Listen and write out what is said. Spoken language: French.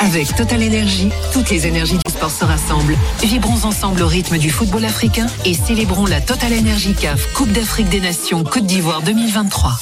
Avec Total Energy, toutes les énergies du sport se rassemblent. Vibrons ensemble au rythme du football africain et célébrons la Total Energy CAF Coupe d'Afrique des Nations Côte d'Ivoire 2023.